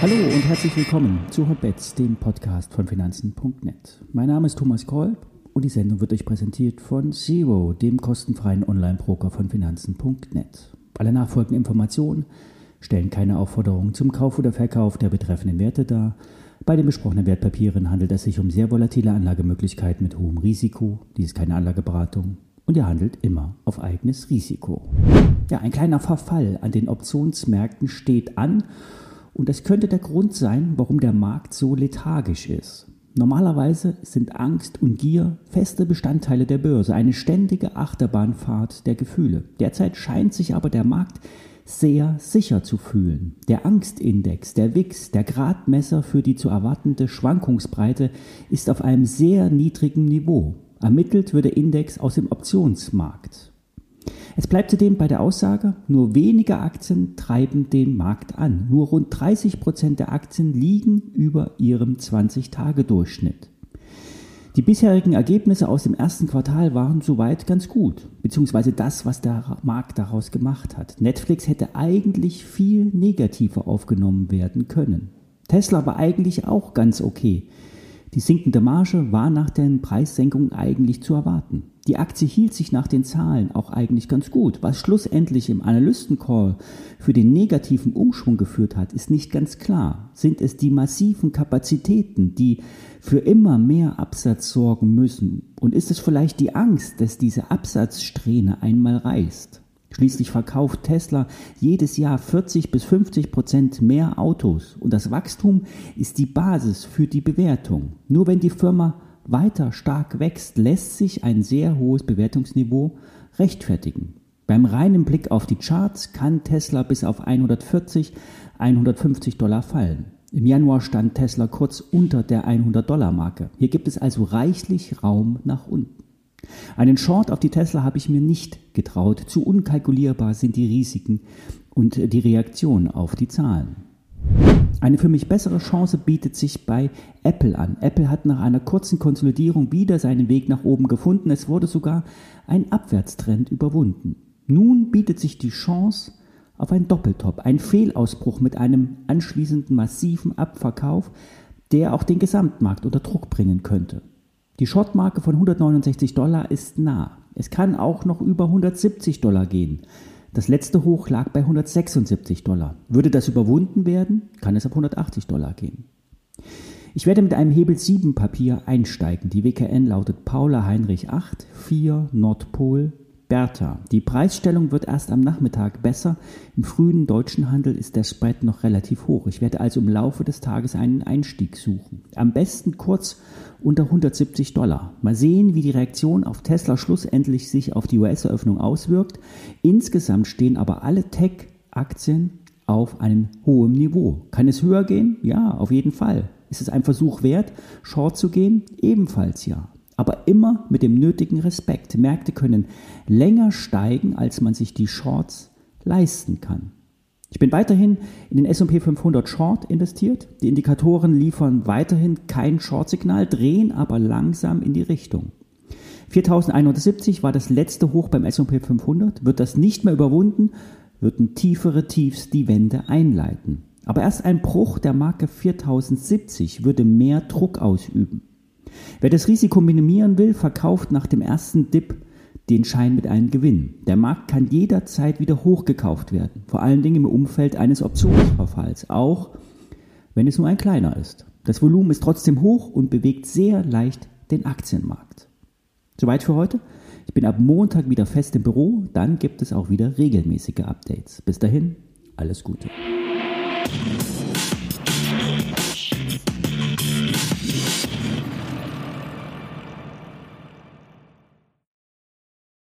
Hallo und herzlich willkommen zu Hotbets, dem Podcast von Finanzen.net. Mein Name ist Thomas Kolb und die Sendung wird euch präsentiert von Zero, dem kostenfreien Online-Broker von Finanzen.net. Alle nachfolgenden Informationen stellen keine Aufforderung zum Kauf oder Verkauf der betreffenden Werte dar. Bei den besprochenen Wertpapieren handelt es sich um sehr volatile Anlagemöglichkeiten mit hohem Risiko. Dies ist keine Anlageberatung und ihr handelt immer auf eigenes Risiko. Ja, ein kleiner Verfall an den Optionsmärkten steht an und das könnte der Grund sein, warum der Markt so lethargisch ist. Normalerweise sind Angst und Gier feste Bestandteile der Börse, eine ständige Achterbahnfahrt der Gefühle. Derzeit scheint sich aber der Markt sehr sicher zu fühlen. Der Angstindex, der WIX, der Gradmesser für die zu erwartende Schwankungsbreite, ist auf einem sehr niedrigen Niveau. Ermittelt wird der Index aus dem Optionsmarkt. Es bleibt zudem bei der Aussage, nur wenige Aktien treiben den Markt an. Nur rund 30 Prozent der Aktien liegen über ihrem 20-Tage-Durchschnitt. Die bisherigen Ergebnisse aus dem ersten Quartal waren soweit ganz gut, beziehungsweise das, was der Markt daraus gemacht hat. Netflix hätte eigentlich viel negativer aufgenommen werden können. Tesla war eigentlich auch ganz okay. Die sinkende Marge war nach den Preissenkungen eigentlich zu erwarten. Die Aktie hielt sich nach den Zahlen auch eigentlich ganz gut. Was schlussendlich im Analystencall für den negativen Umschwung geführt hat, ist nicht ganz klar. Sind es die massiven Kapazitäten, die für immer mehr Absatz sorgen müssen? Und ist es vielleicht die Angst, dass diese Absatzsträhne einmal reißt? Schließlich verkauft Tesla jedes Jahr 40 bis 50 Prozent mehr Autos und das Wachstum ist die Basis für die Bewertung. Nur wenn die Firma weiter stark wächst, lässt sich ein sehr hohes Bewertungsniveau rechtfertigen. Beim reinen Blick auf die Charts kann Tesla bis auf 140, 150 Dollar fallen. Im Januar stand Tesla kurz unter der 100 Dollar Marke. Hier gibt es also reichlich Raum nach unten. Einen Short auf die Tesla habe ich mir nicht getraut. Zu unkalkulierbar sind die Risiken und die Reaktion auf die Zahlen. Eine für mich bessere Chance bietet sich bei Apple an. Apple hat nach einer kurzen Konsolidierung wieder seinen Weg nach oben gefunden. Es wurde sogar ein Abwärtstrend überwunden. Nun bietet sich die Chance auf ein Doppeltop, ein Fehlausbruch mit einem anschließenden massiven Abverkauf, der auch den Gesamtmarkt unter Druck bringen könnte. Die Shortmarke von 169 Dollar ist nah. Es kann auch noch über 170 Dollar gehen. Das letzte Hoch lag bei 176 Dollar. Würde das überwunden werden, kann es auf 180 Dollar gehen. Ich werde mit einem Hebel 7 Papier einsteigen. Die WKN lautet Paula Heinrich 8, 4 Nordpol Bertha. Die Preisstellung wird erst am Nachmittag besser. Im frühen deutschen Handel ist der Spread noch relativ hoch. Ich werde also im Laufe des Tages einen Einstieg suchen. Am besten kurz unter 170 Dollar. Mal sehen, wie die Reaktion auf Tesla schlussendlich sich auf die US-Eröffnung auswirkt. Insgesamt stehen aber alle Tech-Aktien auf einem hohen Niveau. Kann es höher gehen? Ja, auf jeden Fall. Ist es ein Versuch wert, Short zu gehen? Ebenfalls ja aber immer mit dem nötigen Respekt. Märkte können länger steigen, als man sich die Shorts leisten kann. Ich bin weiterhin in den S&P 500 Short investiert. Die Indikatoren liefern weiterhin kein Short-Signal, drehen aber langsam in die Richtung. 4170 war das letzte Hoch beim S&P 500. Wird das nicht mehr überwunden, würden tiefere Tiefs die Wende einleiten. Aber erst ein Bruch der Marke 4070 würde mehr Druck ausüben. Wer das Risiko minimieren will, verkauft nach dem ersten Dip den Schein mit einem Gewinn. Der Markt kann jederzeit wieder hochgekauft werden, vor allen Dingen im Umfeld eines Optionsverfalls, auch wenn es nur ein kleiner ist. Das Volumen ist trotzdem hoch und bewegt sehr leicht den Aktienmarkt. Soweit für heute. Ich bin ab Montag wieder fest im Büro, dann gibt es auch wieder regelmäßige Updates. Bis dahin, alles Gute.